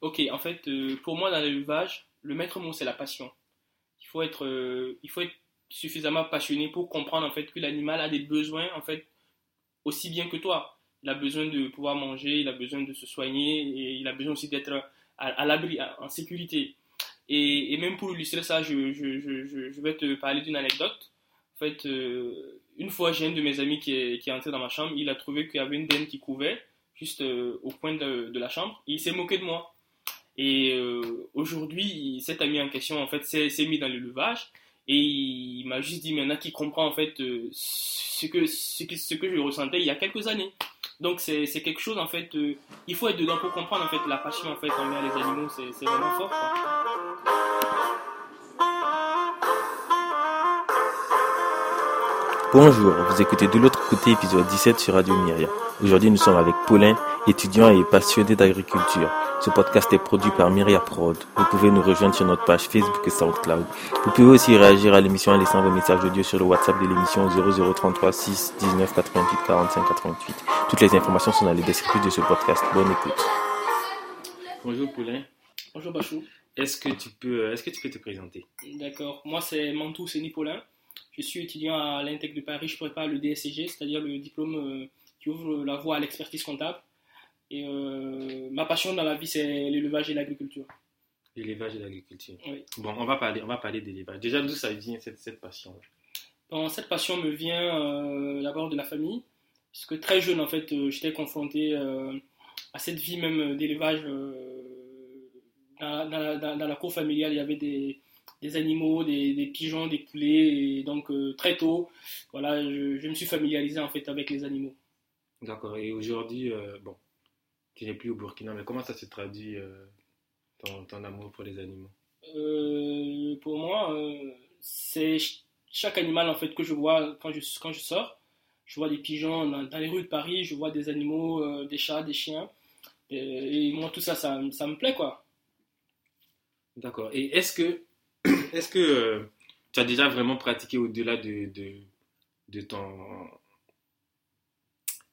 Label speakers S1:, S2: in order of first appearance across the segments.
S1: Ok, en fait, euh, pour moi, dans l'élevage, le maître mot, c'est la passion. Il faut, être, euh, il faut être suffisamment passionné pour comprendre en fait que l'animal a des besoins en fait aussi bien que toi. Il a besoin de pouvoir manger, il a besoin de se soigner et il a besoin aussi d'être à, l'abri, en sécurité. Et, même pour illustrer ça, je, vais te parler d'une anecdote. En fait, euh, une fois, j'ai un de mes amis qui est, entré dans ma chambre, il a trouvé qu'il y avait une denne qui couvait juste au coin de, de, la chambre et il s'est moqué de moi. Et euh, aujourd'hui, cet ami en question, en fait, s'est mis dans l'élevage et il m'a juste dit maintenant qu'il comprend en fait euh, ce, que, ce, que, je ressentais il y a quelques années. Donc c'est quelque chose en fait, euh, il faut être dedans pour comprendre en fait la passion en fait envers les animaux, c'est vraiment fort.
S2: Bonjour, vous écoutez de l'autre côté épisode 17 sur Radio Myria. Aujourd'hui nous sommes avec Paulin, étudiant et passionné d'agriculture. Ce podcast est produit par Myria Prod. Vous pouvez nous rejoindre sur notre page Facebook et SoundCloud. Vous pouvez aussi réagir à l'émission en laissant vos messages audio sur le WhatsApp de l'émission 0033 6 19 88 45 88. Toutes les informations sont dans les descriptions de ce podcast. Bonne écoute. Bonjour Poulain.
S1: Bonjour Bachou.
S2: Est-ce que tu peux, euh, est-ce que tu peux te présenter?
S1: D'accord. Moi c'est Mantou Séni Paulin. Je suis étudiant à l'Intec de Paris. Je prépare le DSCG, c'est-à-dire le diplôme euh, qui ouvre la voie à l'expertise comptable. Et euh, ma passion dans la vie, c'est l'élevage et l'agriculture.
S2: L'élevage et l'agriculture. Oui. Bon, on va parler, on va parler d'élevage. Déjà, d'où ça vient cette, cette passion?
S1: Bon, Cette passion me vient euh, d'abord de la famille, parce que très jeune, en fait, euh, j'étais confronté à cette vie même d'élevage. Dans, dans, dans, la cour familiale, il y avait des, des animaux, des, des, pigeons, des poulets, et donc très tôt, voilà, je, je, me suis familiarisé en fait avec les animaux.
S2: D'accord. Et aujourd'hui, bon, tu n'es plus au Burkina, mais comment ça se traduit euh, ton, amour pour les animaux?
S1: Euh, Pour moi, euh, c'est chaque animal en fait que je vois quand je, quand je sors. Je vois des pigeons dans, les rues de Paris, je vois des animaux, des chats, des chiens. Et, moi, tout ça, ça, ça, me plaît, quoi.
S2: D'accord. Et est-ce que, est-ce que tu as déjà vraiment pratiqué au-delà de, de, de, ton,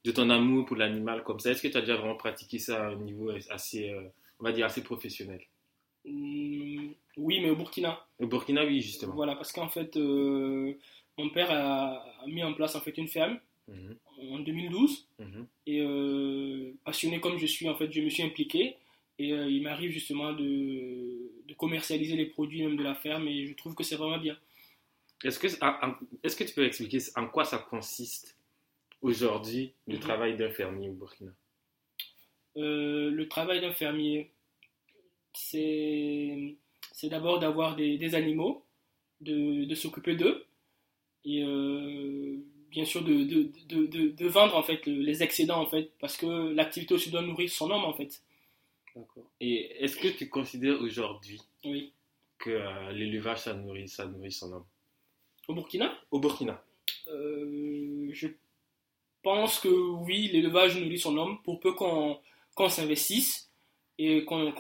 S2: de ton amour pour l'animal comme ça? Est-ce que tu as déjà vraiment pratiqué ça à un niveau assez, euh, on va dire, assez professionnel?
S1: Mmh, Oui, mais au Burkina.
S2: Au Burkina, oui, justement.
S1: Voilà, parce qu'en fait, euh, mon père a, mis en place en fait une ferme mhm. en 2012. Mhm. Et euh, passionné comme je suis, en fait, je me suis impliqué. Et il m'arrive justement de, de, commercialiser les produits même de la ferme et je trouve que c'est vraiment bien.
S2: Est-ce que, est-ce que tu peux expliquer en quoi ça consiste aujourd'hui le mhm. travail d'un fermier au Burkina?
S1: Euh, Le travail d'un fermier, c'est d'abord d'avoir des, animaux, de, de s'occuper d'eux, et euh, bien sûr de, de, de, vendre en fait les excédents en fait, parce que l'activité aussi doit nourrir son homme en fait.
S2: D'accord. Et est-ce que tu considères aujourd'hui
S1: oui.
S2: que euh, l'élevage ça nourrit, ça nourrit son homme?
S1: Au Burkina?
S2: Au Burkina.
S1: je pense que oui, l'élevage nourrit son homme pour peu qu'on s'investisse et qu'on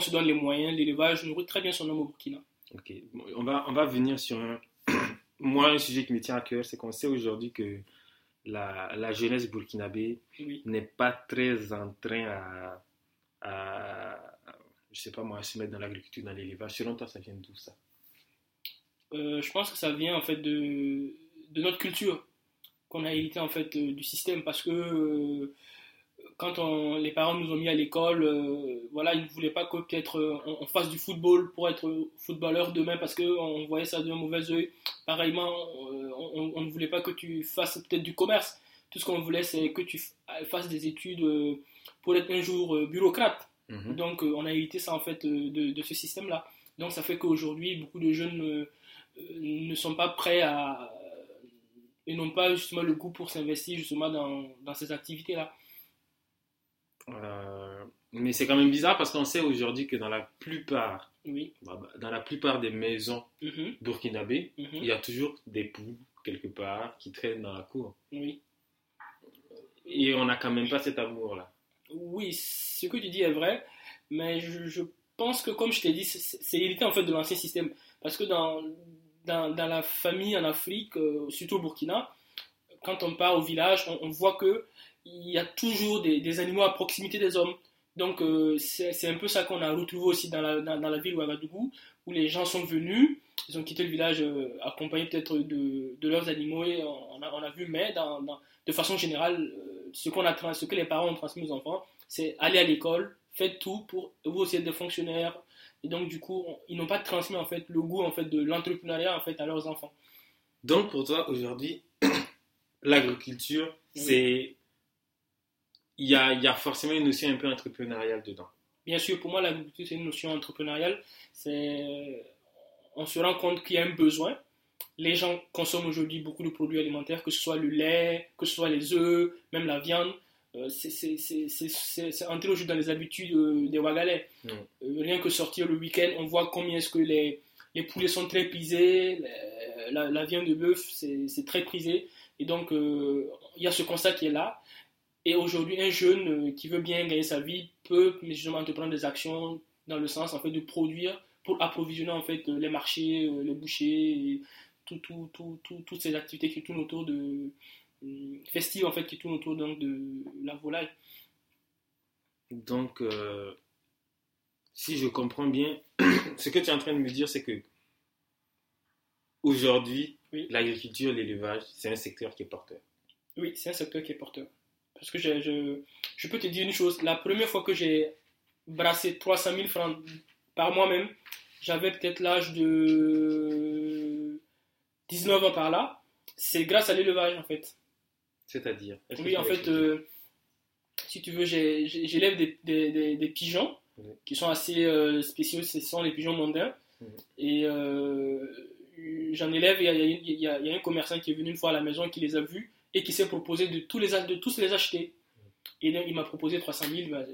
S1: se donne les moyens. L'élevage nourrit très bien son homme au Burkina.
S2: Ok, on, va, on va venir sur un, moi, un sujet qui me tient à cœur, c'est qu'on sait aujourd'hui que la, la, jeunesse burkinabé n'est pas très en train à, à, je sais pas moi, à se mettre dans l'agriculture, dans l'élevage. Selon toi, ça vient d'où ça?
S1: Euh, Je pense que ça vient en fait de, notre culture qu'on a hérité en fait euh, du système parce que euh, quand on, les parents nous ont mis à l'école, voilà, ils ne voulaient pas que peut-être on, fasse du football pour être footballeur demain parce qu'on voyait ça d'un mauvais oeil. Pareillement, on, ne voulait pas que tu fasses peut-être du commerce. Tout ce qu'on voulait, c'est que tu fasses des études pour être un jour bureaucrate. Mhm. Donc, on a hérité ça en fait de, de ce système-là. Donc, ça fait qu'aujourd'hui, beaucoup de jeunes ne sont pas prêts à, et n'ont pas justement le goût pour s'investir justement dans, dans ces activités-là.
S2: Euh, mais c'est quand même bizarre parce qu'on sait aujourd'hui que dans la plupart,
S1: oui.
S2: Bah, bah, dans la plupart des maisons
S1: mm
S2: burkinabées, mhm. il y a toujours des poules quelque part qui traînent dans la cour.
S1: Oui.
S2: Et on n'a quand même pas cet amour-là.
S1: Oui, ce que tu dis est vrai, mais je, pense que comme je t'ai dit, c'est hérité en fait de l'ancien système. Parce que dans, la famille en Afrique, euh, surtout au Burkina, quand on part au village, on, voit que il y a toujours des, animaux à proximité des hommes. Donc, euh, c'est un peu ça qu'on a retrouvé aussi dans la, dans, dans la ville Ouagadougou, où les gens sont venus, ils ont quitté le village euh, accompagnés peut-être de, de leurs animaux, et on a, on a vu, mais dans, dans- de façon générale, euh, ce, qu'on a, ce que les parents ont transmis aux enfants, c'est aller à l'école, faites tout pour vous aussi être des fonctionnaires. Et donc, du coup, on- ils n'ont pas transmis en fait le goût en fait de l'entrepreneuriat en fait à leurs enfants.
S2: Donc pour toi, aujourd'hui, l'agriculture,
S1: Oui.
S2: c'est... Il y a, il y a forcément une notion un peu entrepreneuriale dedans.
S1: Bien sûr, pour moi, l'agriculture, c'est une notion entrepreneuriale. C'est, on se rend compte qu'il y a un besoin. Les gens consomment aujourd'hui beaucoup de produits alimentaires, que ce soit le lait, que ce soit les œufs, même la viande. Euh, c'est- c'est- c'est c'est- c'est- c'est entré aujourd'hui dans les habitudes euh, des Wagalais.
S2: Mm.
S1: Euh, rien que sortir le week-end, on voit combien est-ce que les, les poulets sont très prisés, les- la, la viande de bœuf, c'est très prisé. Et donc, il y a ce constat qui est là. Et aujourd'hui, un jeune euh, qui veut bien gagner sa vie peut justement entreprendre des actions dans le sens en fait de produire pour approvisionner en fait les marchés, euh, les bouchers, et tout, tout, tout, tout- toutes ces activités qui tournent autour de euh, festives en fait qui tournent autour donc de la volaille.
S2: Donc, euh, si je comprends bien, ce que tu es en train de me dire, c'est que aujourd'hui,
S1: Oui.
S2: l'agriculture, l'élevage, c'est un secteur qui est porteur.
S1: Oui, c'est un secteur qui est porteur. Parce que je, je, je peux te dire une chose, la première fois que j'ai brassé 300 000 francs par moi-même, j'avais peut-être l'âge de 19 ans par là. C'est grâce à l'élevage en fait.
S2: C'est-à-dire
S1: Oui, en fait, euh, si tu veux, j'élève des, des, des, des pigeons qui sont assez euh, spéciaux, ce sont les pigeons mondains. Et euh, j'en élève, et il y y il y a un commerçant qui est venu une fois à la maison, qui les a vus et qui s'est proposé de tous les, a- de tous les acheter. Et donc, il m'a proposé 300 000. bah,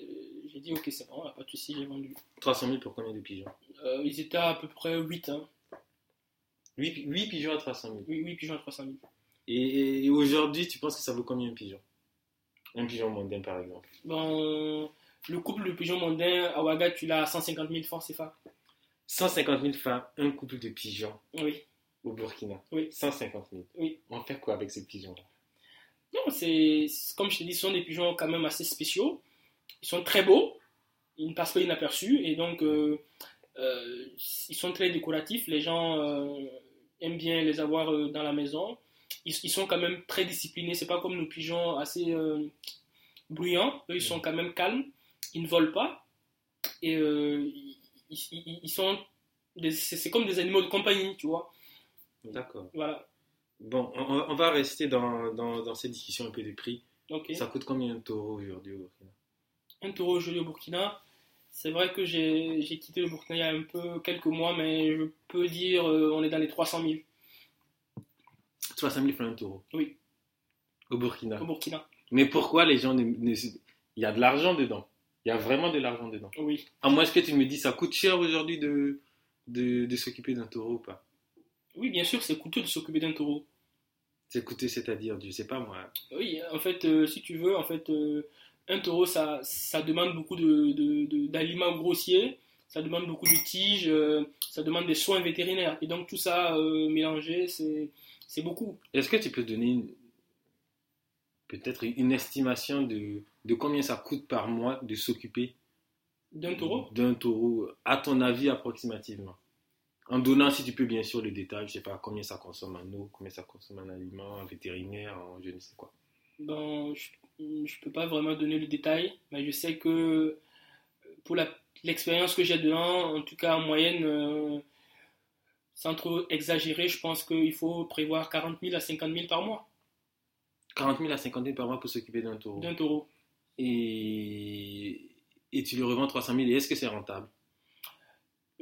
S1: j'ai dit, ok, c'est bon, pas de souci, j'ai vendu.
S2: 300 000 pour combien de pigeons?
S1: Euh, ils étaient à peu près 8, hein.
S2: 8, pigeons à 300 000.
S1: Oui, 8 pigeons à 300 000.
S2: Et, et aujourd'hui, tu penses que ça vaut combien un pigeon? Un pigeon mondain, par exemple.
S1: Bon, le couple de pigeons mondains à Ouaga, tu l'as à 150 000 francs CFA.
S2: 150 000 francs, un couple de pigeons
S1: Oui.
S2: au Burkina.
S1: Oui.
S2: 150 000.
S1: Oui.
S2: On fait quoi avec ces pigeons-là?
S1: Non, c'est comme je te dis, ce sont des pigeons quand même assez spéciaux. Ils sont très beaux, ils ne passent pas inaperçus et donc euh, euh, ils sont très décoratifs. Les gens euh, aiment bien les avoir dans la maison. Ils, ils sont quand même très disciplinés. C'est pas comme nos pigeons assez bruyants. Eux, ils sont quand même calmes. Ils ne volent pas et ils, ils- ils sont c'est comme des animaux de compagnie, tu vois.
S2: D'accord.
S1: Voilà.
S2: Bon, on, on va rester dans, dans, dans cette discussion un peu de prix. Ça coûte combien un taureau aujourd'hui au Burkina?
S1: Un taureau aujourd'hui au Burkina. C'est vrai que j'ai j'ai quitté le Burkina il y a un peu quelques mois, mais je peux dire euh, on est dans les 300 000
S2: 300 000 francs un taureau?
S1: Oui.
S2: Au Burkina?
S1: au Burkina.
S2: Mais pourquoi les gens ne, ne- Il y a de l'argent dedans. Il y a vraiment de l'argent dedans.
S1: Oui.
S2: À moins que tu me dis, ça coûte cher aujourd'hui de, de, de s'occuper d'un taureau ou pas?
S1: Oui, bien sûr, c'est coûteux de s'occuper d'un taureau.
S2: C'est-à-dire, je sais pas moi.
S1: Oui, en fait, euh, si tu veux, en fait, euh, un taureau, ça, ça demande beaucoup de- de- de- d'aliments grossiers, ça demande beaucoup de tiges, euh, ça demande des soins vétérinaires. Et donc tout ça mélangé, c'est c'est beaucoup.
S2: Est-ce que tu peux donner une- peut-être une estimation de, de combien ça coûte par mois de s'occuper
S1: D'un taureau?
S2: d'un taureau, à ton avis approximativement? En donnant, si tu peux, bien sûr, le détail, je sais pas combien ça consomme en eau, combien ça consomme en aliments, en vétérinaire, en je ne sais quoi.
S1: Ben, je ne peux pas vraiment donner le détail, mais je sais que pour l'expérience que j'ai dedans, en tout cas en moyenne, euh, sans trop exagérer, je pense qu'il faut prévoir 40 000 à 50 000 par mois
S2: 40 000 à 50 000 par mois pour s'occuper d'un taureau.
S1: d'un taureau.
S2: Et, et tu le revends 300 000, et est-ce que c'est rentable?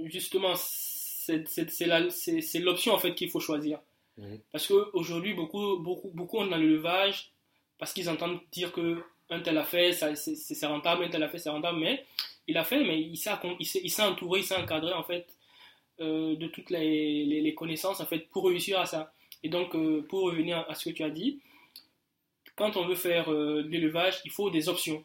S1: Justement, c'est l'option en fait qu'il faut choisir.
S2: Mhm.
S1: Parce qu'aujourd'hui, beaucoup, beaucoup, beaucoup ont dans l'élevage parce qu'ils entendent dire que un tel a fait, c'est rentable, un tel a fait, c'est rentable, mais il a fait, mais il s'est il entouré, il s'est encadré en fait euh, de toutes les, les- les connaissances en fait pour réussir à ça. Et donc, euh, pour revenir à ce que tu as dit, quand on veut faire euh, de l'élevage, il faut des options.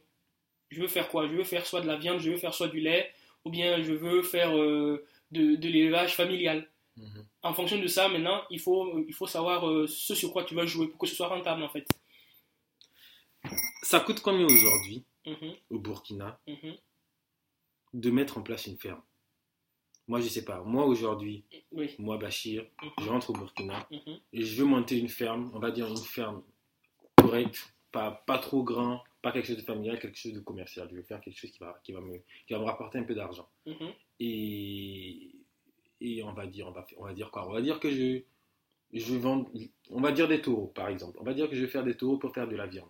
S1: Je veux faire quoi? Je veux faire soit de la viande, je veux faire soit du lait, ou bien je veux faire euh, de, de l'élevage familial
S2: Mhm.
S1: en fonction de ça, maintenant, il faut, il faut savoir euh, ce sur quoi tu vas jouer pour que ce soit rentable, en fait.
S2: Ça coûte combien aujourd'hui
S1: Mhm,
S2: au Burkina
S1: mhm.
S2: de mettre en place une ferme? Moi, je sais pas. Moi, aujourd'hui,
S1: Oui.
S2: moi, Bachir, je rentre au Burkina et je veux monter une ferme, on va dire une ferme correcte, pas, pas trop grand, pas quelque chose de familial, quelque chose de commercial. Je veux faire quelque chose qui va, qui va, me, qui va me rapporter un peu d'argent. Et, et on va dire, on va, on va dire quoi? On va dire que je, je vends, on va dire des taureaux, par exemple. On va dire que je vais faire des taureaux pour faire de la viande.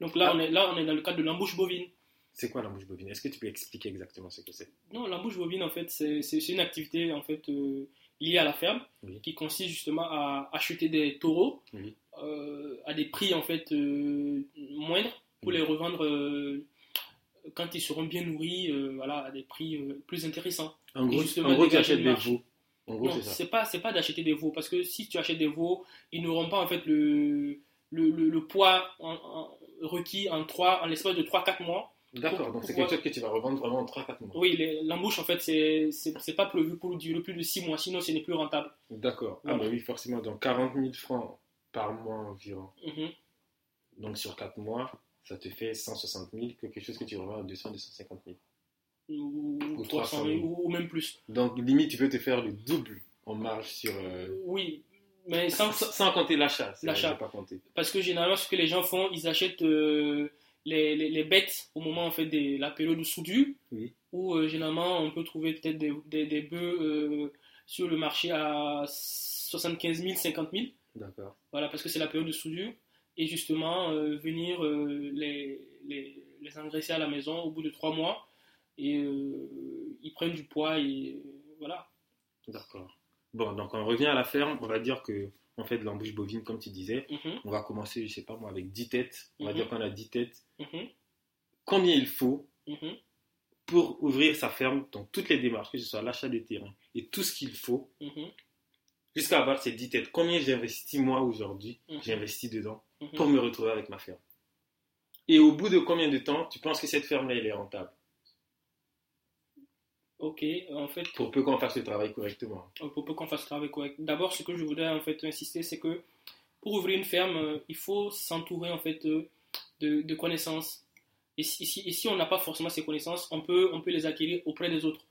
S1: Donc là, on est, là, on est dans le cadre de l'embouche bovine.
S2: C'est quoi la bouche bovine? Est-ce que tu peux expliquer exactement ce que c'est?
S1: Non, l'embouche bovine, en fait, c'est une activité en fait, euh, liée à la ferme
S2: Oui.
S1: qui consiste justement à acheter des taureaux
S2: Oui.
S1: euh, à des prix en fait euh, moindres pour
S2: Oui.
S1: les revendre quand ils seront bien nourris euh, voilà, à des prix euh, plus intéressants.
S2: En gros, en gros tu achètes des veaux. En gros,
S1: non,
S2: c'est
S1: pas c'est pas d'acheter des veaux parce que si tu achètes des veaux, ils n'auront pas en fait le le, le, le poids en- en- requis en trois en l'espace de 3-4 mois.
S2: D'accord, donc c'est quelque chose que tu vas revendre vraiment en 3-4 mois.
S1: Oui, l'embouche en fait c'est c'est c'est pas prévu pour durer plus de 6 mois, sinon ce n'est plus rentable.
S2: D'accord. Ah bah oui, forcément. Donc 40 000 francs par mois environ.
S1: Mhm.
S2: Donc sur 4 mois, ça te fait 160 000, quelque chose que tu revends à 200, 250 000.
S1: Ou,
S2: Ou
S1: 300
S2: 300
S1: 000,
S2: 000.
S1: ou, même plus.
S2: Donc limite, tu peux te faire le double en marge sur... euh,
S1: Oui, mais sans,
S2: sans, compter l'achat.
S1: L'achat.
S2: j'ai pas compté.
S1: parce que généralement ce que les gens font, ils achètent euh, les, les, les bêtes au moment en fait de la période de soudure,
S2: Oui.
S1: où euh, généralement on peut trouver peut-être des, des, des bœufs sur le marché à 75 000, 50 000.
S2: D'accord.
S1: Voilà, parce que c'est la période de soudure. Et justement, euh, venir euh, les, les, les engraisser à la maison au bout de trois mois. Et euh, ils prennent du poids et voilà.
S2: D'accord. Bon, donc on revient à la ferme. On va dire que on fait de l'embouche bovine, comme tu disais.
S1: Mhm,
S2: On va commencer, je sais pas moi, avec 10 têtes. On va
S1: Mhm.
S2: dire qu'on a 10 têtes.
S1: mhm,
S2: Combien il faut pour ouvrir sa ferme, donc toutes les démarches, que ce soit l'achat des terrains et tout ce qu'il faut, jusqu'à avoir ces 10 têtes. Combien j'investis moi aujourd'hui
S1: Mhm.
S2: J'investis dedans
S1: mhm.
S2: pour me retrouver avec ma ferme. Et au bout de combien de temps tu penses que cette ferme-là, elle est rentable?
S1: Ok, en fait,
S2: Pour peu qu'on fasse le travail correctement.
S1: pour peu qu'on fasse le travail correct. D'abord, ce que je voudrais en fait insister, c'est que pour ouvrir une ferme, euh, il faut s'entourer en fait euh, de, de connaissances. Et si, si- et si on n'a pas forcément ces connaissances, on peut, on peut les acquérir auprès des autres.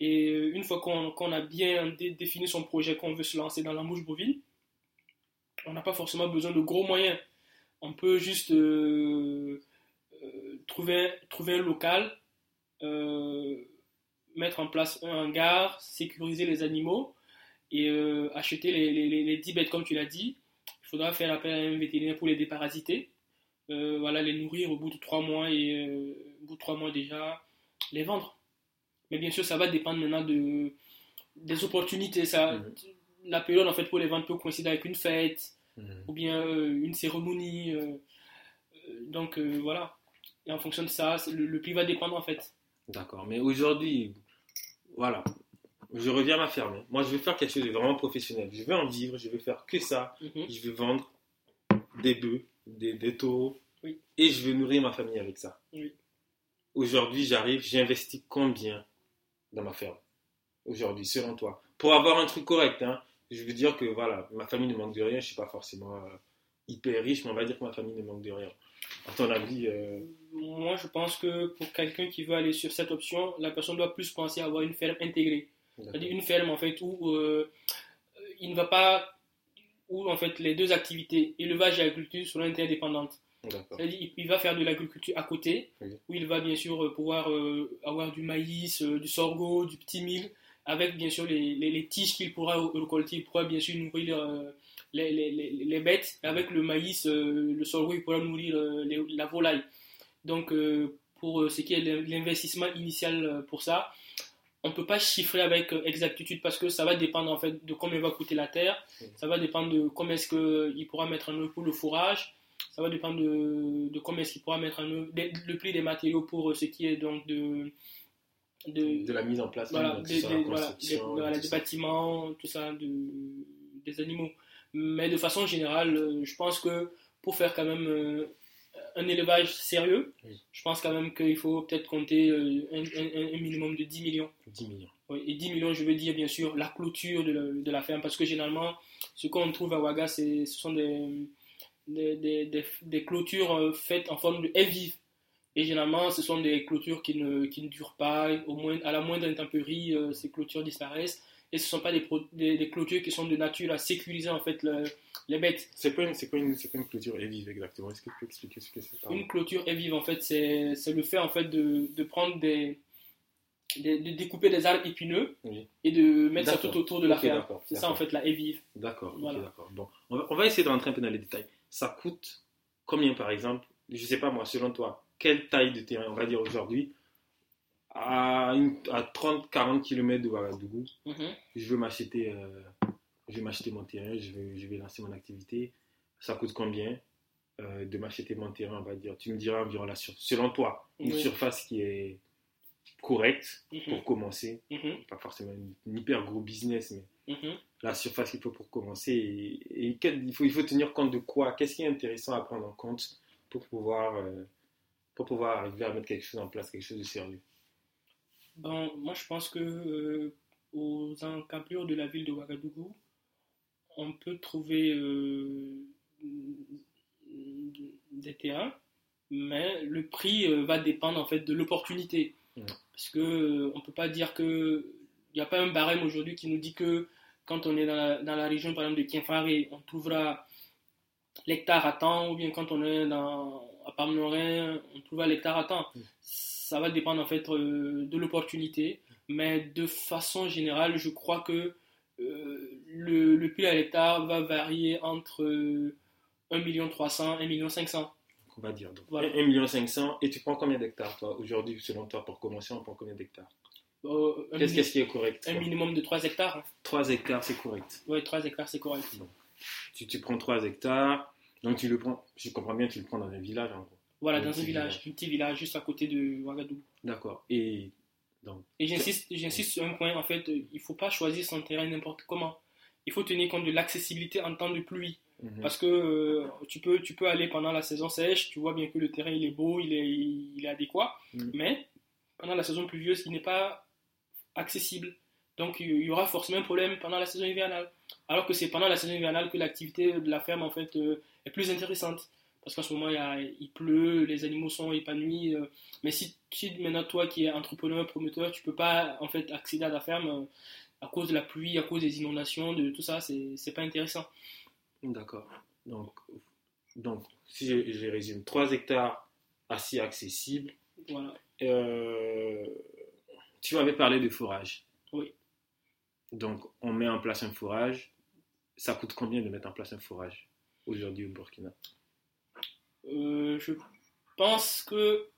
S1: Et euh, une fois qu'on a bien dé- défini son projet, qu'on veut se lancer dans la mouche bovine, on n'a pas forcément besoin de gros moyens. On peut juste euh, euh, trouver, trouver un local, mettre en place un hangar, sécuriser les animaux et acheter les, les, les- les 10 bêtes comme tu l'as dit. Il faudra faire appel à un vétérinaire pour les déparasiter. Voilà, les nourrir au bout de 3 mois et au bout de 3 mois déjà les vendre. Mais bien sûr, ça va dépendre maintenant de, des opportunités. Ça,
S2: Mhm.
S1: La période en fait pour les vendre peut coïncider avec une fête
S2: Mhm.
S1: ou bien euh, une cérémonie. euh, donc euh, voilà. Et en fonction de ça, le, le prix va dépendre en fait.
S2: D'accord. Mais aujourd'hui, voilà. Je reviens à ma ferme. Moi, je veux faire quelque chose de vraiment professionnel. Je veux en vivre. Je veux faire que ça.
S1: Mhm.
S2: Je veux vendre des bœufs, des, des taureaux.
S1: Oui.
S2: Et je veux nourrir ma famille avec ça.
S1: Oui.
S2: Aujourd'hui, j'arrive, j'investis combien dans ma ferme Aujourd'hui, selon toi. Pour avoir un truc correct, hein. Je veux dire que voilà, ma famille ne manque de rien. Je suis pas forcément euh, hyper riche, mais on va dire que ma famille ne manque de rien. À ton avis, euh,
S1: Moi, je pense que pour quelqu'un qui veut aller sur cette option, la personne doit plus penser à avoir une ferme intégrée. C'est-à-dire une ferme en fait où euh, il ne va pas, où en fait les deux activités, élevage et agriculture, seront interdépendantes. Il- il va faire de l'agriculture à côté,
S2: Oui.
S1: où il va bien sûr euh, pouvoir euh, avoir du maïs, euh, du sorgho, du petit mil, avec bien sûr les, les- les tiges qu'il pourra récolter. Il pourra bien sûr nourrir euh, les, les- bêtes. Avec le maïs, le sorgho, il pourra nourrir la volaille. Donc, pour ce qui est de l'investissement initial pour ça, on ne peut pas chiffrer avec exactitude parce que ça va dépendre en fait de combien va coûter la terre, ça va dépendre de combien est-ce qu'il pourra mettre en œuvre pour le fourrage, ça va dépendre de, de combien est-ce qu'il pourra mettre en œuvre le prix des matériaux pour euh, ce qui est donc de, de,
S2: De la mise en place,
S1: voilà, des, voilà, voilà, bâtiments, tout ça, de- des animaux. Mais de façon générale, euh, je pense que pour faire quand même euh, un élevage sérieux,
S2: Oui.
S1: je pense quand même qu'il faut peut-être compter un, un- un minimum de 10 millions.
S2: 10 millions.
S1: Oui, et 10 millions, je veux dire bien sûr la clôture de la, de la ferme, parce que généralement, ce qu'on trouve à Ouaga, ce sont des, des, des, des- des clôtures euh, faites en forme de vives. Et généralement, ce sont des clôtures qui ne, qui ne durent pas. Au moins, à la moindre intempérie, euh, ces clôtures disparaissent. Et ce ne sont pas des, pro- des, clôtures qui sont de nature à sécuriser en fait le- les bêtes.
S2: C'est quoi, une- quoi, quoi clôture vive exactement Est-ce que tu peux expliquer ce que c'est
S1: Une clôture vive en fait, c'est le fait en fait de, de prendre des, de découper des arbres épineux
S2: Oui.
S1: et de mettre ça tout autour de la
S2: Ok,
S1: ferme. C'est ça en fait la est vive.
S2: D'accord,
S1: Voilà.
S2: d'accord. Bon, on va, on va essayer de rentrer un peu dans les détails. Ça coûte combien par exemple Je sais pas moi, selon toi, quelle taille de terrain on va dire aujourd'hui à, une- à 30-40 km de Ouagadougou
S1: Mhm.
S2: je veux m'acheter euh, je vais m'acheter mon terrain, je vais, je vais lancer mon activité. Ça coûte combien euh, de m'acheter mon terrain, on va dire? Tu me diras environ la sur selon toi, une
S1: Oui.
S2: surface qui est correcte
S1: Mhm.
S2: pour commencer.
S1: Mhm.
S2: Pas forcément une hyper gros business, mais
S1: Mhm.
S2: la surface qu'il faut pour commencer. Et, il, faut, il faut tenir compte de quoi? Qu'est-ce qui est intéressant à prendre en compte pour pouvoir, euh, pour pouvoir arriver à mettre quelque chose en place, quelque chose de sérieux?
S1: Bon, moi je pense que euh, aux encablures de la ville de Ouagadougou, on peut trouver euh, des terrains, mais le prix va dépendre en fait de l'opportunité. Parce que euh, on peut pas dire que il n'y a pas un barème aujourd'hui qui nous dit que quand on est dans la, dans la région par exemple de Kienfaré, on trouvera l'hectare à temps, ou bien quand on est dans, à Palmerin, on trouvera l'hectare à temps.
S2: Mhm.
S1: Ça va dépendre en fait euh, de l'opportunité, mais de façon générale, je crois que euh, le, le prix à l'hectare va varier entre euh, 1 300 000 1 500
S2: On va dire. Donc,
S1: Voilà.
S2: 1,5 million. Et tu prends combien d'hectares, toi, aujourd'hui, selon toi, pour commencer, on prend combien
S1: d'hectares000. un,
S2: Qu'est-ce qui est correct
S1: un minimum de 3 hectares. hein.
S2: 3 hectares, c'est correct.
S1: Ouais, 3 hectares, c'est correct.
S2: Tu, tu prends 3 hectares, donc tu le prends, je comprends bien, tu le prends dans un village, en gros.
S1: Voilà, dans un
S2: petit
S1: village,
S2: village.
S1: un petit village juste à côté de Ouagadougou.
S2: D'accord. Et donc,
S1: Et j'insiste, j'insiste sur un point, en fait, euh, il ne faut pas choisir son terrain n'importe comment. Il faut tenir compte de l'accessibilité en temps de pluie.
S2: Mhm.
S1: Parce que euh, tu, peux, tu peux aller pendant la saison sèche, tu vois bien que le terrain il est beau, il est, il est adéquat,
S2: Mhm.
S1: mais pendant la saison pluvieuse, il n'est pas accessible. Donc il y aura forcément un problème pendant la saison hivernale. Alors que c'est pendant la saison hivernale que l'activité de la ferme en fait euh, est plus intéressante. Parce qu'en ce moment il, y a- il pleut, les animaux sont épanouis. euh, mais si, si maintenant toi qui es entrepreneur, promoteur, tu peux pas en fait accéder à la ferme à cause de la pluie, à cause des inondations, de tout ça, c'est pas intéressant.
S2: D'accord. Donc, donc, si je, je résume, 3 hectares assez accessibles.
S1: Voilà.
S2: Euh, tu m'avais parlé de fourrage.
S1: Oui.
S2: Donc, on met en place un fourrage. Ça coûte combien de mettre en place un fourrage aujourd'hui au Burkina?
S1: Euh, je pense que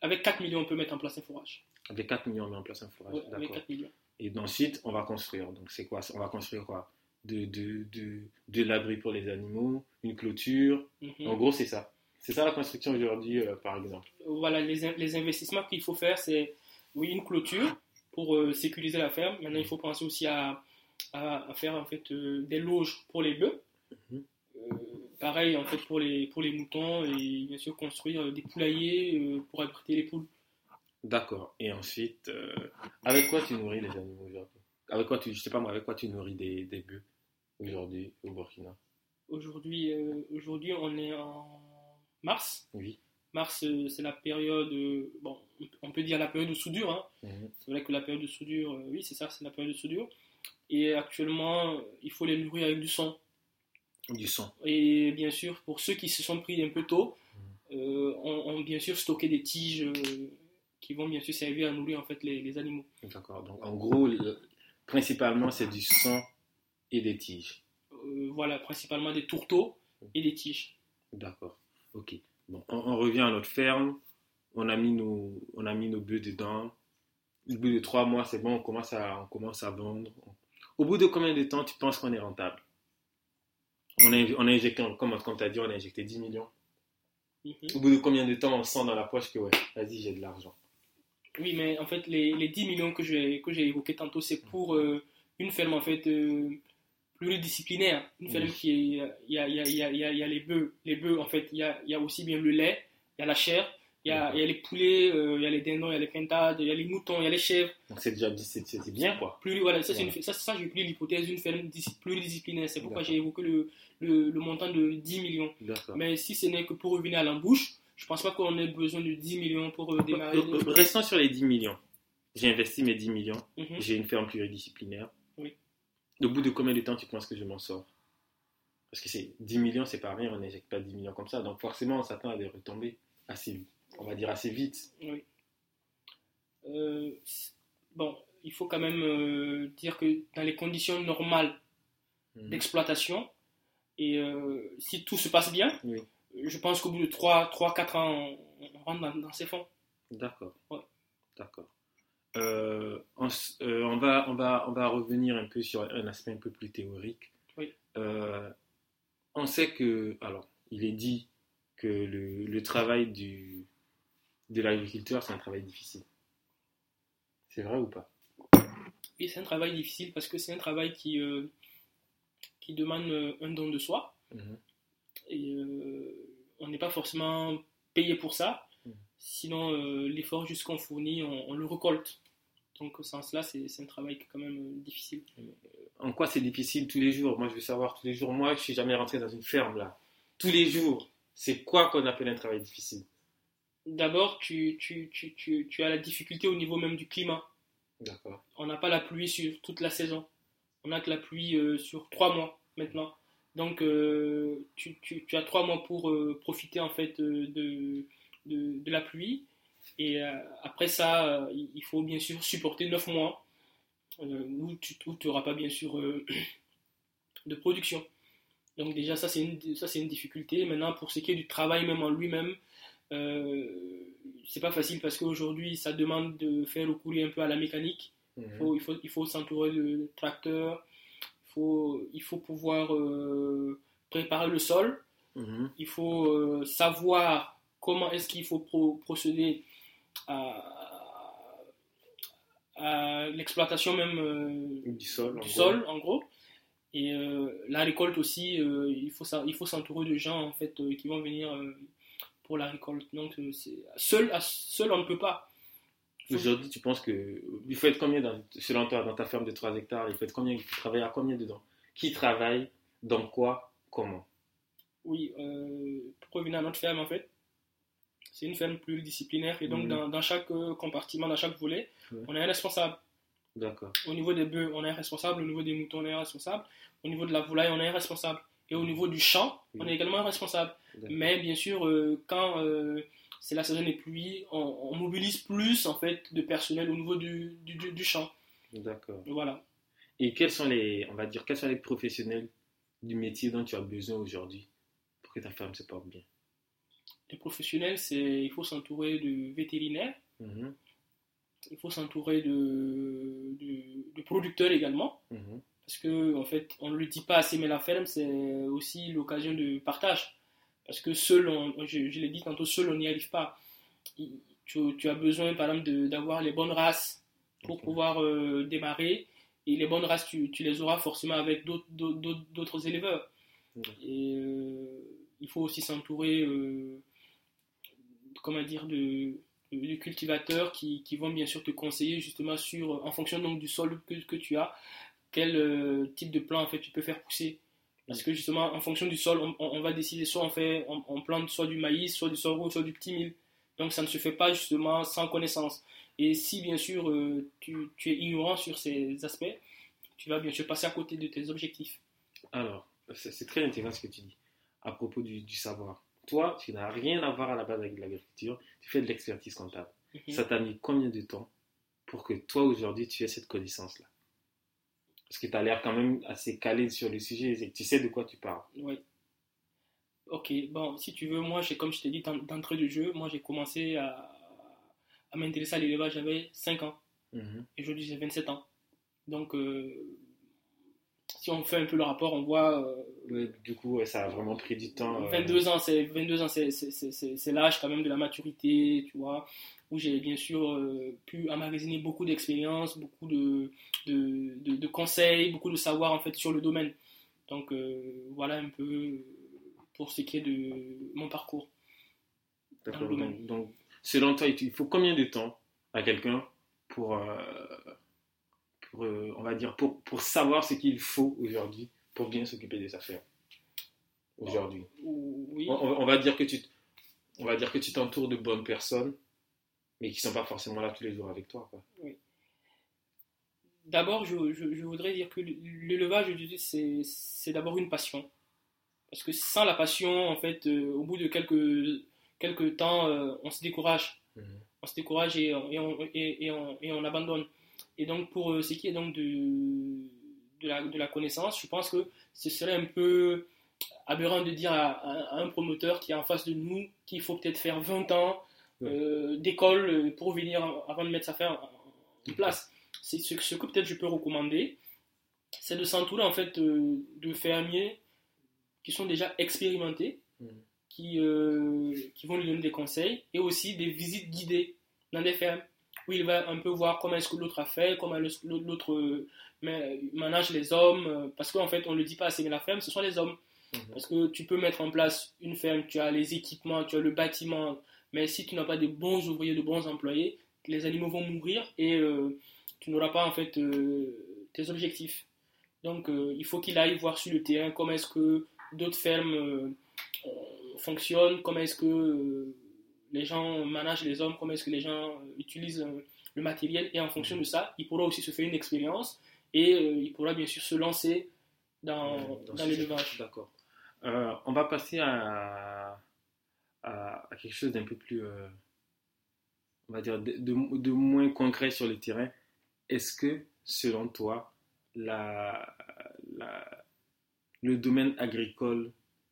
S1: avec 4 millions, on peut mettre en place un fourrage.
S2: Avec 4 millions, on met en place un fourrage.
S1: Ouais, avec
S2: D'accord.
S1: 4 millions.
S2: Et ensuite, on va construire. Donc, c'est quoi? On va construire quoi? De, de, de, de l'abri pour les animaux, une clôture.
S1: Mhm.
S2: En gros, c'est ça. C'est ça la construction aujourd'hui, euh, par exemple.
S1: Voilà, les, in- les investissements qu'il faut faire, c'est oui, une clôture pour euh, sécuriser la ferme. Maintenant, il faut penser aussi à, à, à faire en fait, euh, des loges pour les bœufs.
S2: Mhm.
S1: Pareil en fait pour les, pour les moutons et bien sûr construire des poulaillers pour abriter les poules.
S2: D'accord. Et ensuite, avec quoi tu nourris les animaux aujourd'hui? Avec quoi tu, je sais pas moi, avec quoi tu nourris des, des bœufs? Aujourd'hui au Burkina
S1: Aujourd'hui, euh, aujourd'hui, on est en mars.
S2: Oui.
S1: Mars, euh, c'est la période, euh, bon, on peut dire la période de soudure. hein.
S2: Mhm.
S1: C'est vrai que la période de soudure, oui, c'est ça, c'est la période de soudure. Et actuellement, il faut les nourrir avec du son.
S2: Du son.
S1: Et bien sûr, pour ceux qui se sont pris un peu tôt, on, on bien sûr stocké des tiges qui vont bien sûr servir à nourrir en fait les, les animaux.
S2: D'accord. Donc, en gros, le- principalement, c'est du son et des tiges.
S1: Euh, voilà, principalement des tourteaux et des tiges.
S2: D'accord. Ok. Bon, on, on revient à notre ferme. On a mis nos, on a mis nos bœufs dedans. Au bout de trois mois, c'est bon, on commence à, on commence à vendre. Au bout de combien de temps tu penses qu'on est rentable? On a, on a injecté, comme, comme tu as dit, on a injecté 10 millions.
S1: Mhm.
S2: Au bout de combien de temps on sent dans la poche que, ouais, vas-y, j'ai de l'argent
S1: Oui, mais en fait, les, les 10 millions que j'ai que j'ai évoqués tantôt, c'est pour euh, une ferme en fait euh, pluridisciplinaire. Une ferme
S2: Oui.
S1: qui est. Il y a, il y, a, il y, a, il y a- il y a les bœufs. Les bœufs, en fait, il y a, il y a aussi bien le lait, il y a la chair, il y a, il y a les poulets, euh, il y a les dindons, il y a les pintades, il y a les moutons, il y a les chèvres.
S2: Donc c'est déjà c'est, c'est bien, quoi.
S1: Pluri- voilà, ça, c'est
S2: Ouais.
S1: une- ça, ça, j'ai pris l'hypothèse d'une ferme dis- pluridisciplinaire. C'est pourquoi j'ai évoqué le, le, le montant de 10 millions. Mais si ce n'est que pour revenir à l'embouche, Je pense pas qu'on ait besoin de 10 millions pour euh, démarrer.
S2: Euh, euh, Restons sur les 10 millions. J'ai investi mes 10 millions.
S1: Mhm.
S2: J'ai une ferme pluridisciplinaire. Au bout de combien de temps tu penses que je m'en sors? Parce que c'est 10 millions, c'est pas rien, on n'injecte pas 10 millions comme ça. Donc forcément, on s'attend à des retombées assez, on va dire assez vite.
S1: Oui. Euh, bon, il faut quand même euh, dire que dans les conditions normales
S2: Mhm.
S1: d'exploitation, et euh, si tout se passe bien,
S2: Oui.
S1: je pense qu'au bout de 3-4 ans, on, on rentre dans, dans ces fonds.
S2: D'accord.
S1: Ouais.
S2: D'accord. Euh, on, euh, on va, on, va, on va revenir un peu sur un aspect un peu plus théorique.
S1: Oui.
S2: Euh, on sait que, alors, il est dit que le, le travail du, de l'agriculteur, c'est un travail difficile. C'est vrai ou pas?
S1: Et c'est un travail difficile parce que c'est un travail qui, qui demande un don de soi.
S2: Mhm.
S1: Et on n'est pas forcément payé pour ça.
S2: Mhm.
S1: Sinon, euh, l'effort juste qu'on fournit, on, on le récolte. Donc, au sens-là, c'est c'est un travail qui est quand même euh, difficile.
S2: En quoi c'est difficile tous les jours? Moi, je veux savoir tous les jours. Moi, je suis jamais rentré dans une ferme là. Tous les jours, c'est quoi qu'on appelle un travail difficile?
S1: D'abord, tu, tu, tu, tu, tu as la difficulté au niveau même du climat.
S2: D'accord.
S1: On n'a pas la pluie sur toute la saison. On n'a que la pluie euh, sur trois mois maintenant. Donc, euh, tu, tu, tu as trois mois pour euh, profiter en fait de, de, de la pluie. Et euh, après ça, euh, il faut bien sûr supporter neuf mois euh, où tu n'auras pas bien sûr de production. Donc déjà, ça c'est une, ça, c'est une difficulté. Maintenant, pour ce qui est du travail même en lui-même, c'est pas facile parce qu'aujourd'hui, ça demande de faire le couler un peu à la mécanique.
S2: Mhm.
S1: Il faut, il faut, il faut s'entourer de tracteurs. Il faut, il faut pouvoir préparer le sol.
S2: Mhm.
S1: Il faut savoir comment est-ce qu'il faut pro- procéder à, à l'exploitation même euh,
S2: Du sol. en gros.
S1: sol, en gros. Et euh, la récolte aussi, euh, il faut ça, il faut s'entourer de gens en fait euh, qui vont venir euh, pour la récolte. Donc euh, c'est seul, à- seul on ne peut pas.
S2: Aujourd'hui, tu penses que. Il faut être combien, dans, selon toi, dans ta ferme de 3 hectares Il faut être combien Tu travailles à combien dedans? Qui travaille? Dans quoi? Comment?
S1: Oui, euh, pour revenir à notre ferme en fait, c'est une ferme pluridisciplinaire et donc
S2: Mhm.
S1: dans, dans chaque euh, compartiment, dans chaque volet,
S2: Ouais.
S1: on a un responsable.
S2: D'accord.
S1: Au niveau des bœufs, on un responsable. Au niveau des moutons, on un responsable. Au niveau de la volaille, on un responsable. Et au niveau du champ, on a
S2: Oui.
S1: également responsable. Mais bien sûr, euh, quand euh, c'est la saison des pluies, on, on mobilise plus en fait de personnel au niveau du, du, du- du champ.
S2: D'accord.
S1: Voilà.
S2: Et quels sont les, on va dire, quels sont les professionnels du métier dont tu as besoin aujourd'hui pour que ta ferme se porte bien?
S1: Les professionnels, c'est il faut s'entourer de vétérinaires,
S2: Mhm.
S1: il faut s'entourer de, de, de producteurs également.
S2: Mhm.
S1: Parce que, en fait, on ne le dit pas assez, mais la ferme, c'est aussi l'occasion de partage. Parce que seul, on- je, je l'ai dit tantôt, seul, on n'y arrive pas. Il- Tu, tu as besoin, par exemple, d'avoir les bonnes races pour pouvoir euh, démarrer. Et les bonnes races, tu, tu les auras forcément avec d'autres- éleveurs. Et euh, il faut aussi s'entourer, euh, comment dire, de, de cultivateurs qui, qui vont bien sûr te conseiller justement sur, en fonction donc du sol que, que tu as, quel euh, type de plant en fait tu peux faire pousser. Parce que justement, en fonction du sol, on, va décider soit on fait, on, plante soit du maïs, soit du sorgho, soit du petit mil. Donc ça ne se fait pas justement sans connaissance. Et si bien sûr euh, tu, tu es ignorant sur ces aspects, tu vas bien sûr passer à côté de tes objectifs.
S2: Alors, c'est très intéressant ce que tu dis à propos du, du savoir. Toi, tu n'as rien à voir à la base avec l'agriculture, tu fais de l'expertise comptable.
S1: Mhm.
S2: Ça t'a mis combien de temps pour que toi, aujourd'hui, tu aies cette connaissance-là? Parce que tu as l'air quand même assez calé sur le sujet, et tu sais de quoi tu parles.
S1: Oui. Ok, bon, si tu veux, moi, comme je t'ai dit d'en- d'entrée de jeu, moi j'ai commencé à, à m'intéresser à l'élevage, j'avais 5 ans.
S2: Mhm.
S1: Et aujourd'hui, j'ai 27 ans. Donc, euh, si on fait un peu le rapport, on voit euh,
S2: du coup, ouais, ça a vraiment pris du temps. euh,
S1: 22 ans, c'est 22 ans, c'est, l'âge quand même de la maturité, tu vois, où j'ai bien sûr euh, pu emmagasiner beaucoup d'expérience, beaucoup de, de, de- de conseils, beaucoup de savoir en fait sur le domaine. Donc euh, voilà un peu pour ce qui est de mon parcours.
S2: D'accord. Donc, donc, selon toi, il faut combien de temps à quelqu'un pour, euh, pour euh, on va dire, pour, pour savoir ce qu'il faut aujourd'hui pour bien s'occuper de sa ferme Aujourd'hui.
S1: Ou- Oui.
S2: On, va dire que tu, on va dire que tu t'entoures de bonnes personnes, mais qui ne sont pas forcément là tous les jours avec toi. Quoi.
S1: D'abord, je, je, je, voudrais dire que l'élevage, c'est d'abord une passion. Parce que sans la passion, en fait, euh, au bout de quelques, quelques temps, euh, on se décourage. Mhm. On se décourage et, et, on, et, on, et, on, abandonne. Et donc, pour euh, ce qui est donc de, de, la, de la connaissance, je pense que ce serait un peu aberrant de dire à, un promoteur qui est en face de nous qu'il faut peut-être faire 20 ans d'école pour venir avant de mettre sa ferme en place. C'est ce, ce, que peut-être je peux recommander, c'est de s'entourer en fait de fermiers qui sont déjà expérimentés, qui, euh, qui vont lui donner des conseils, et aussi des visites guidées dans des fermes, où il va un peu voir comment est-ce que l'autre a fait, comment l'autre euh, manage les hommes, euh, parce qu'en fait, on ne le dit pas assez, mais la ferme, ce sont les hommes. Mm-hmm. Parce que tu peux mettre en place une ferme, tu as les équipements, tu as le bâtiment, mais si tu n'as pas de bons ouvriers, de bons employés, les animaux vont mourir et tu n'auras pas en fait tes objectifs. Donc il faut qu'il aille voir sur le terrain comment est-ce que d'autres fermes euh, euh, fonctionnent, comment est-ce que euh, les gens managent les hommes, comment est-ce que les gens utilisent le matériel, et en fonction de ça, il pourra aussi se faire une expérience et il pourra bien sûr se lancer dans, dans, l'élevage.
S2: D'accord. on va passer à, à, quelque chose d'un peu plus, on va dire, de, de, moins concret sur le terrain. Est-ce que, selon toi, la, la, le domaine agricole,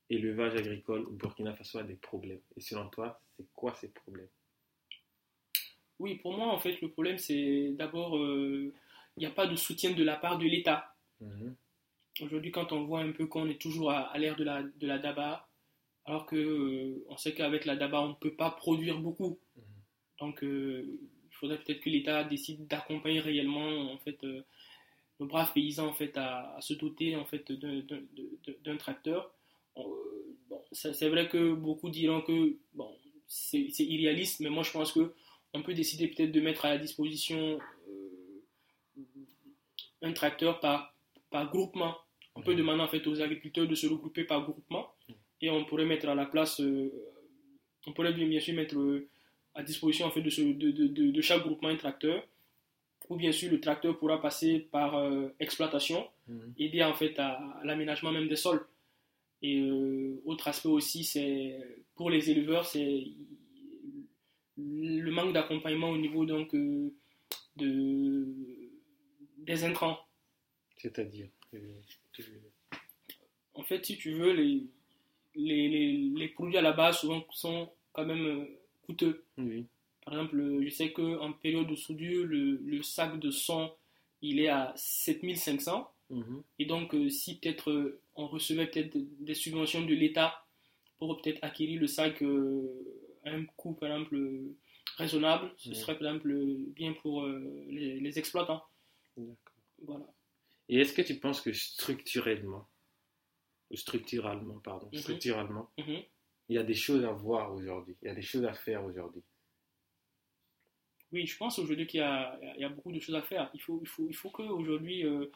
S2: élevage agricole au Burkina Faso a des problèmes? Et selon toi, c'est quoi ces problèmes?
S1: Oui, pour moi, en fait, le problème, c'est d'abord, euh, il n'y a pas de soutien de la part de l'État. Mhm. Aujourd'hui, quand on voit un peu qu'on est toujours à, l'ère de la, de la DABA, alors qu'on euh, on sait qu'avec la DABA, on ne peut pas produire beaucoup. Mhm. Donc, euh, il faudrait peut-être que l'État décide d'accompagner réellement en fait, le brave paysan en fait à, se doter en fait d'un tracteur. Euh, c'est vrai que beaucoup diront que bon, c'est irréaliste, mais moi je pense que on peut décider peut-être de mettre à la disposition euh, un tracteur par, par groupement. On peut demander en fait aux agriculteurs de se regrouper par groupement et on pourrait mettre à la place, euh, on pourrait bien, bien sûr mettre à disposition en fait de, ce, de, de, de, chaque groupement un tracteur ou bien sûr le tracteur pourra passer par euh, exploitation, mhm. aider en fait à, l'aménagement même des sols. Et euh, autre aspect aussi, c'est pour les éleveurs, c'est le manque d'accompagnement au niveau donc euh, de des intrants.
S2: C'est-à-dire
S1: En fait, si tu veux, les, les, les, produits à la base souvent sont quand même coûteux. Oui. Par exemple, je sais qu'en période de soudure, le, le, sac de son, il est à 7500. Mhm. Et donc, euh, si peut-être euh, on recevait peut-être des subventions de l'État pour peut-être acquérir le sac euh, à un coût, par exemple, raisonnable, ce serait, par exemple, bien pour les, les, exploitants.
S2: Voilà. Et est-ce que tu penses que structurellement, structurellement, pardon, mhm. structurellement, mhm. il y a des choses à voir aujourd'hui, il y a des choses à faire aujourd'hui?
S1: Oui, je pense aujourd'hui qu'il y, y, a beaucoup de choses à faire. Il faut, il faut, il faut qu'aujourd'hui, euh,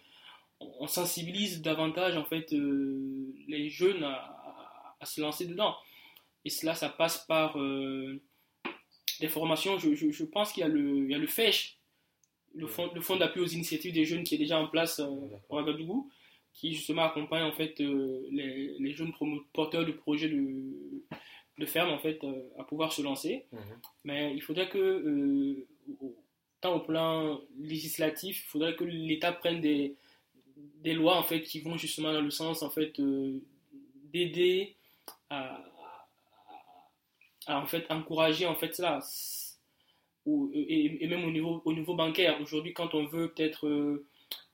S1: on sensibilise davantage en fait, euh, les jeunes à, à, se lancer dedans. Et cela, ça passe par euh, des formations. Je, je, je pense qu'il y a le, il y a le FESH, le Fonds, le fond d'appui aux initiatives des jeunes qui est déjà en place au Ouagadougou, qui justement accompagne en fait, les, les, jeunes porteurs de projets de de ferme en fait euh, à pouvoir se lancer. Mhm. Mais il faudrait que, euh, tant au plan législatif, il faudrait que l'État prenne des, des lois en fait qui vont justement dans le sens en fait euh, d'aider à, en fait encourager en fait cela. Et, même au niveau, au niveau bancaire, aujourd'hui, quand on veut peut-être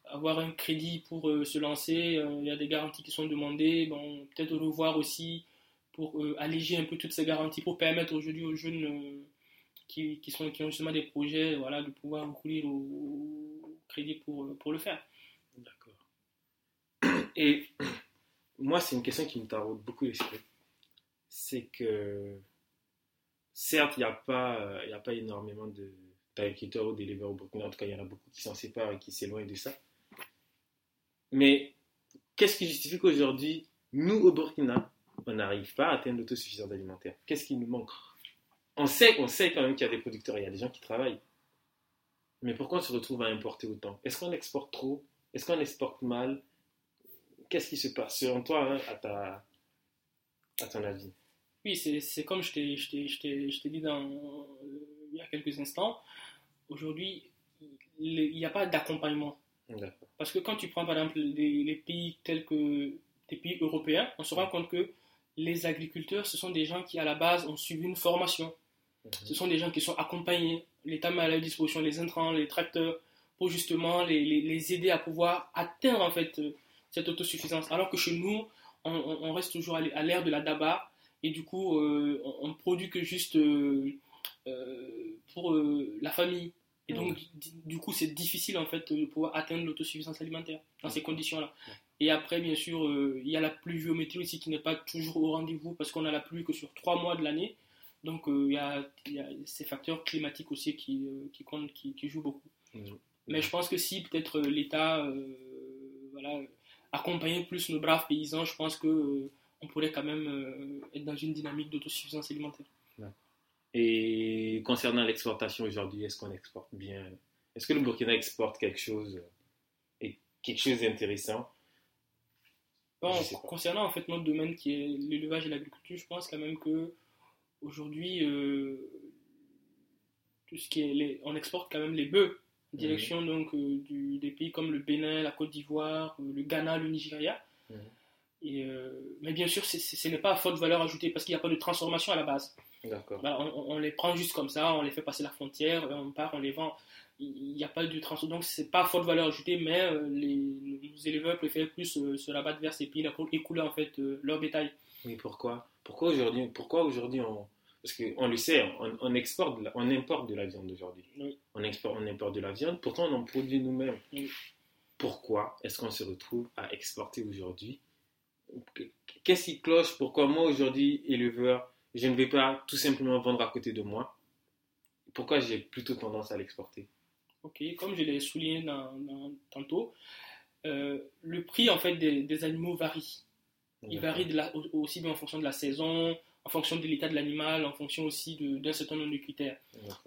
S1: avoir un crédit pour se lancer, il y a des garanties qui sont demandées. Bon, peut-être revoir aussi pour euh, alléger un peu toutes ces garanties, pour permettre aujourd'hui aux jeunes euh, qui, qui, sont, qui ont justement des projets voilà, de pouvoir recourir au, crédit pour, euh, pour le faire.
S2: D'accord. Et moi, c'est une question qui me taraude beaucoup l'esprit. C'est que, certes, il n'y a, pas, a pas énormément d'agriculteurs ou d'éleveurs au Burkina. En tout cas, il y en a beaucoup qui s'en séparent et qui s'éloignent de ça. Mais qu'est-ce qui justifie qu'aujourd'hui, nous, au Burkina, on n'arrive pas à atteindre l'autosuffisance alimentaire? Qu'est-ce qui nous manque? On sait, on sait quand même qu'il y a des producteurs, il y a des gens qui travaillent. Mais pourquoi on se retrouve à importer autant? Est-ce qu'on exporte trop? Est-ce qu'on exporte mal? Qu'est-ce qui se passe selon toi, hein, à, ta, à ton avis?
S1: Oui, c'est comme je t'ai dit dans, il y a quelques instants. Aujourd'hui, il n'y a pas d'accompagnement. Parce que quand tu prends par exemple les, pays tels que des pays européens, on se rend compte que les agriculteurs, ce sont des gens qui à la base ont suivi une formation. Mhm. Ce sont des gens qui sont accompagnés. L'État met à leur disposition les intrants, les tracteurs, pour justement les, les, aider à pouvoir atteindre en fait euh, cette autosuffisance. Alors que chez nous, on, reste toujours à l'ère de la DABA et du coup, euh, on, ne produit que juste euh, pour la famille. Et donc, du coup, c'est difficile en fait de pouvoir atteindre l'autosuffisance alimentaire dans ces conditions-là. Et après, bien sûr, il y a la pluviométrie aussi qui n'est pas toujours au rendez-vous parce qu'on a la pluie que sur trois mois de l'année. Donc euh, il y, a, y, a, ces facteurs climatiques aussi qui, euh, qui comptent, qui, qui, jouent beaucoup. Mais je pense que si peut-être euh, l'État voilà, accompagnait plus nos braves paysans, je pense que on pourrait quand même être dans une dynamique d'autosuffisance alimentaire.
S2: Et concernant l'exportation aujourd'hui, est-ce qu'on exporte bien? Est-ce que le Burkina exporte quelque chose et quelque chose d'intéressant?
S1: Bon, Concernant en fait notre domaine qui est l'élevage et l'agriculture, je pense quand même que Aujourd'hui, euh, tout ce qui est on exporte quand même les bœufs en direction donc euh, du, des pays comme le Bénin, la Côte d'Ivoire, euh, le Ghana, le Nigeria. Et, mais bien sûr, ce n'est pas à forte valeur ajoutée parce qu'il n'y a pas de transformation à la base. on, les prend juste comme ça, on les fait passer la frontière, on part, on les vend. Il n'y a pas de transformation, donc c'est pas à forte valeur ajoutée, mais les, éleveurs préfèrent plus se rabattre vers ces pays-là pour écouler en fait leur bétail.
S2: Mais pourquoi? Pourquoi aujourd'hui Pourquoi aujourd'hui on parce qu'on le sait, on, exporte, on importe de la viande aujourd'hui. On, exporte, on importe de la viande, pourtant on en produit nous-mêmes. Pourquoi est-ce qu'on se retrouve à exporter aujourd'hui Qu'est-ce qui cloche? Pourquoi moi aujourd'hui, éleveur, je ne vais pas tout simplement vendre à côté de moi? Pourquoi j'ai plutôt tendance à l'exporter?
S1: Ok, comme je l'ai souligné tantôt, euh, le prix en fait des, animaux varie. Il varie aussi bien en fonction de la saison, en fonction de l'état de l'animal, en fonction aussi d'un certain nombre de critères.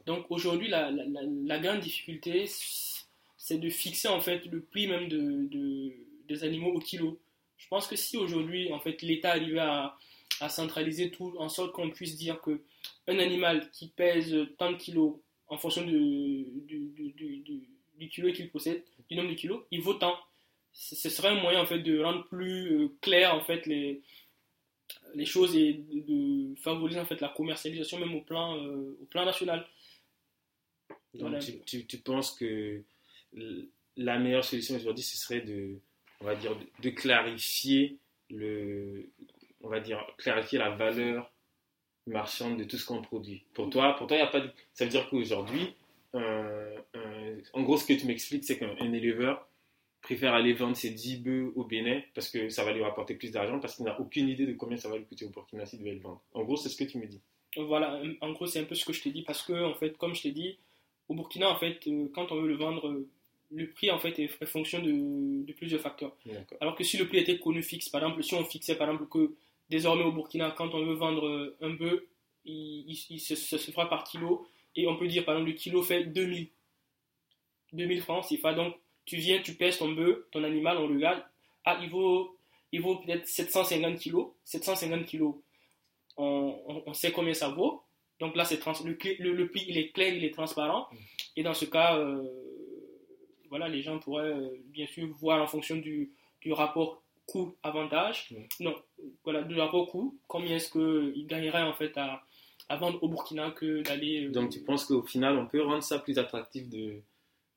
S1: Donc aujourd'hui, la, la, grande difficulté, c'est de fixer en fait le prix même de, des animaux au kilo. Je pense que si aujourd'hui, en fait, l'État arrivait à, à, centraliser tout en sorte qu'on puisse dire que un animal qui pèse tant de kilos en fonction du, du, du, kilo qu'il possède, du nombre de kilos, il vaut tant. Ce serait un moyen en fait de rendre plus euh, clair en fait les, les choses et de, favoriser en fait la commercialisation même au plan, euh, au plan national.
S2: Donc tu, tu, penses que la meilleure solution aujourd'hui ce serait de, on va dire, de, clarifier le, on va dire, clarifier la valeur marchande de tout ce qu'on produit. Pour toi, pour toi, il a pas ça veut dire qu'aujourd'hui, en gros, ce que tu m'expliques, c'est qu'un éleveur préfère aller vendre ses 10 bœufs au Bénin parce que ça va lui rapporter plus d'argent parce qu'il n'a aucune idée de combien ça va lui coûter au Burkina s'il devait le vendre. En gros, c'est ce que tu me dis.
S1: Voilà, en gros, c'est un peu ce que je t'ai dit parce que, en fait, comme je t'ai dit, au Burkina, en fait, euh, quand on veut le vendre, le prix, en fait, est fonction de, plusieurs facteurs. Alors que si le prix était connu fixe, par exemple, si on fixait, par exemple, que désormais au Burkina, quand on veut vendre un bœuf, il, se, se, fera par kilo et on peut dire, par exemple, le kilo fait 2000. 2000 francs, c'est pas donc tu viens, tu pèses ton bœuf, ton animal, on regarde, ah, il vaut, il vaut peut-être 750 kilos. 750 kilos, on, on, sait combien ça vaut. Donc là, c'est le, le, prix, il est clair, il est transparent. Et dans ce cas, euh, voilà, les gens pourraient euh, bien sûr voir en fonction du, du rapport coût-avantage. Non, voilà, du rapport coût, combien est-ce qu'il gagnerait en fait à, à, vendre au Burkina que d'aller.
S2: Euh, Donc tu penses qu'au final, on peut rendre ça plus attractif de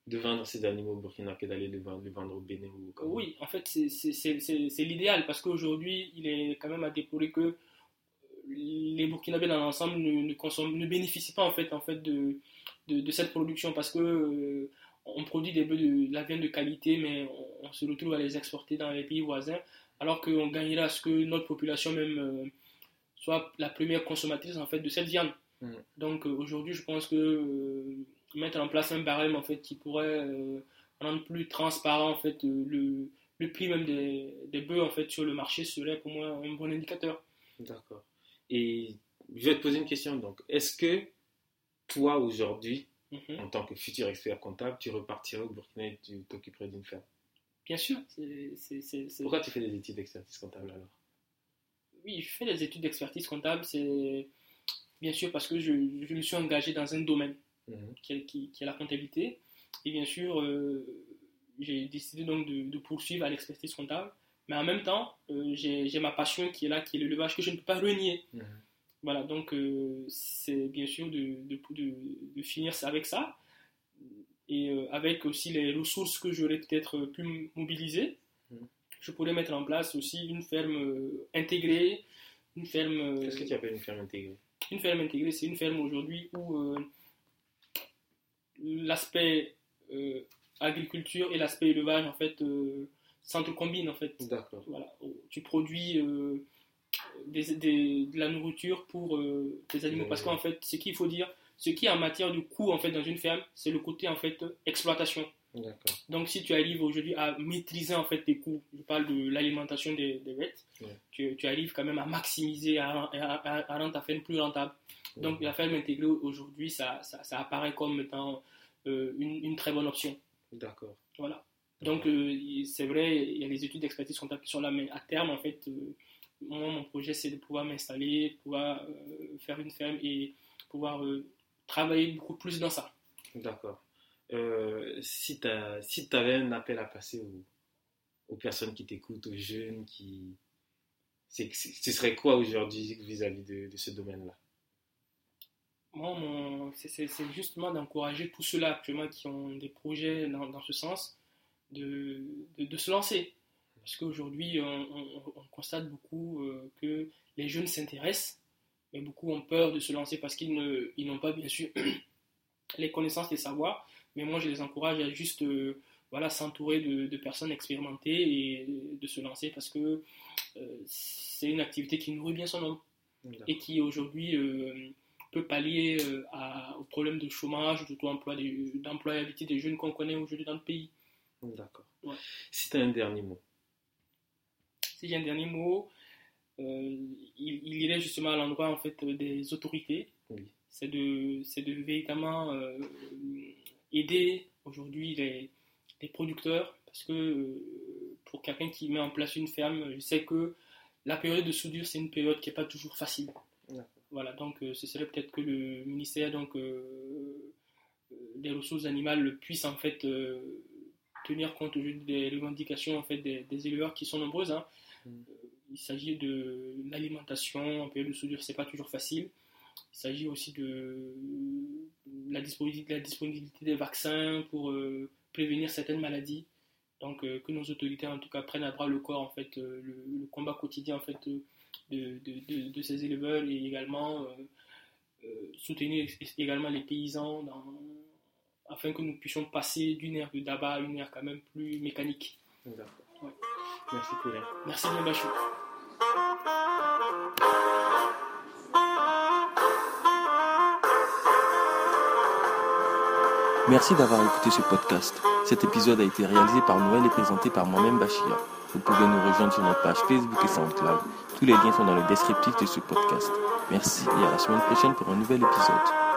S2: de vendre ces animaux au Burkina que d'aller les vendre, vendre, au Bénin ou
S1: au Oui, en fait, c'est l'idéal parce qu'aujourd'hui, il est quand même à déplorer que les Burkinabés dans l'ensemble ne, ne, ne bénéficient pas en fait, en fait de, de, cette production parce que euh, on produit des bœufs de, la viande de qualité, mais on, se retrouve à les exporter dans les pays voisins, alors qu'on gagnerait à ce que notre population même euh, soit la première consommatrice en fait de cette viande. Mm. Donc euh, aujourd'hui, je pense que mettre en place un barème en fait qui pourrait euh, rendre plus transparent en fait euh, le, le prix même des, des bœufs en fait sur le marché serait pour moi un bon indicateur.
S2: D'accord. Et je vais te poser une question. Donc, est-ce que toi, aujourd'hui,
S1: Mhm.
S2: en tant que futur expert comptable, tu repartirais au Burkina et tu t'occuperais d'une ferme
S1: Bien sûr.
S2: Pourquoi tu fais des études d'expertise comptable alors?
S1: Oui, je fais des études d'expertise comptable. C'est bien sûr parce que je, je me suis engagé dans un domaine
S2: Mhm.
S1: qui est, qui- qui est la comptabilité. Et bien sûr, euh, j'ai décidé donc de, de poursuivre à l'expertise comptable. Mais en même temps, euh, j'ai j'ai ma passion qui est là, qui est l'élevage, que je ne peux pas renier.
S2: Mhm.
S1: Voilà, donc euh, c'est bien sûr de, de, de, de finir avec ça. Et euh, avec aussi les ressources que j'aurais peut-être pu mobiliser,
S2: Mhm.
S1: je pourrais mettre en place aussi une ferme euh, intégrée, une ferme...
S2: Qu'est-ce que tu appelles une ferme intégrée?
S1: une ferme intégrée, c'est une ferme aujourd'hui où l'aspect agriculture et l'aspect élevage en fait s'entrecombinent en fait.
S2: D'accord.
S1: Voilà, tu produis des, des- de la nourriture pour euh, tes animaux parce qu'en fait, ce qu'il faut dire, ce qui est en matière de coût en fait dans une ferme, c'est le côté en fait exploitation. Donc, si tu arrives aujourd'hui à maîtriser en fait tes coûts, je parle de l'alimentation des, des bêtes,
S2: Ouais.
S1: tu, tu arrives quand même à maximiser, à, à- à- à rendre ta ferme plus rentable. Donc, la ferme intégrée aujourd'hui, ça, ça, ça apparaît comme étant euh, une, une très bonne option.
S2: D'accord.
S1: Voilà. Donc, euh, c'est vrai, il y a les études d'expertise comptable qui sont là, mais à terme, en fait, euh, moi, mon projet, c'est de pouvoir m'installer, pouvoir euh, faire une ferme et pouvoir euh, travailler beaucoup plus dans ça.
S2: D'accord. Euh, si tu si avais un appel à passer aux, aux personnes qui t'écoutent, aux jeunes, qui... c'est- ce serait quoi aujourd'hui vis-à-vis de, de ce domaine-là?
S1: Moi, mon- c'est- justement d'encourager tous ceux-là actuellement qui ont des projets dans, dans ce sens de, de, de se lancer. Parce qu'aujourd'hui, on, on- on constate beaucoup euh, que les jeunes s'intéressent, mais beaucoup ont peur de se lancer parce qu'ils ne- ils n'ont pas, bien sûr, les connaissances, les savoirs. Mais moi, je les encourage à juste euh, voilà, s'entourer de, de personnes expérimentées et de se lancer parce que euh, c'est une activité qui nourrit bien son homme et qui aujourd'hui peut pallier à- au problème de chômage, de d'employabilité des jeunes qu'on connaît aujourd'hui dans le pays.
S2: D'accord.
S1: Ouais.
S2: Si tu as un dernier mot.
S1: Si j'ai un dernier mot, euh, il, il irait justement à l'endroit en fait des autorités.
S2: Oui.
S1: C'est de, c'est de véritablement euh, aider aujourd'hui les, les producteurs parce que euh, pour quelqu'un qui met en place une ferme, je sais que la période de soudure c'est une période qui n'est pas toujours facile. Voilà, donc ce serait peut-être que le ministère donc, des ressources animales puisse en fait tenir compte des revendications en fait, des, des éleveurs qui sont nombreuses. hein. Euh, Il s'agit de l'alimentation en période de soudure, c'est pas toujours facile. Il s'agit aussi de la disponibilité, des vaccins pour euh, prévenir certaines maladies. Donc euh, que nos autorités en tout cas prennent à bras le corps en fait le, combat quotidien en fait de, ces éleveurs et également soutenir également les paysans afin que nous puissions passer d'une ère de d'abat à une ère quand même plus mécanique.
S2: D'accord.
S1: Ouais.
S2: Merci Colin.
S1: Merci bien Bachou.
S3: Merci d'avoir écouté ce podcast. Cet épisode a été réalisé par Noël et présenté par moi-même Bachir. Vous pouvez nous rejoindre sur notre page Facebook et SoundCloud. Tous les liens sont dans le descriptif de ce podcast. Merci et à la semaine prochaine pour un nouvel épisode.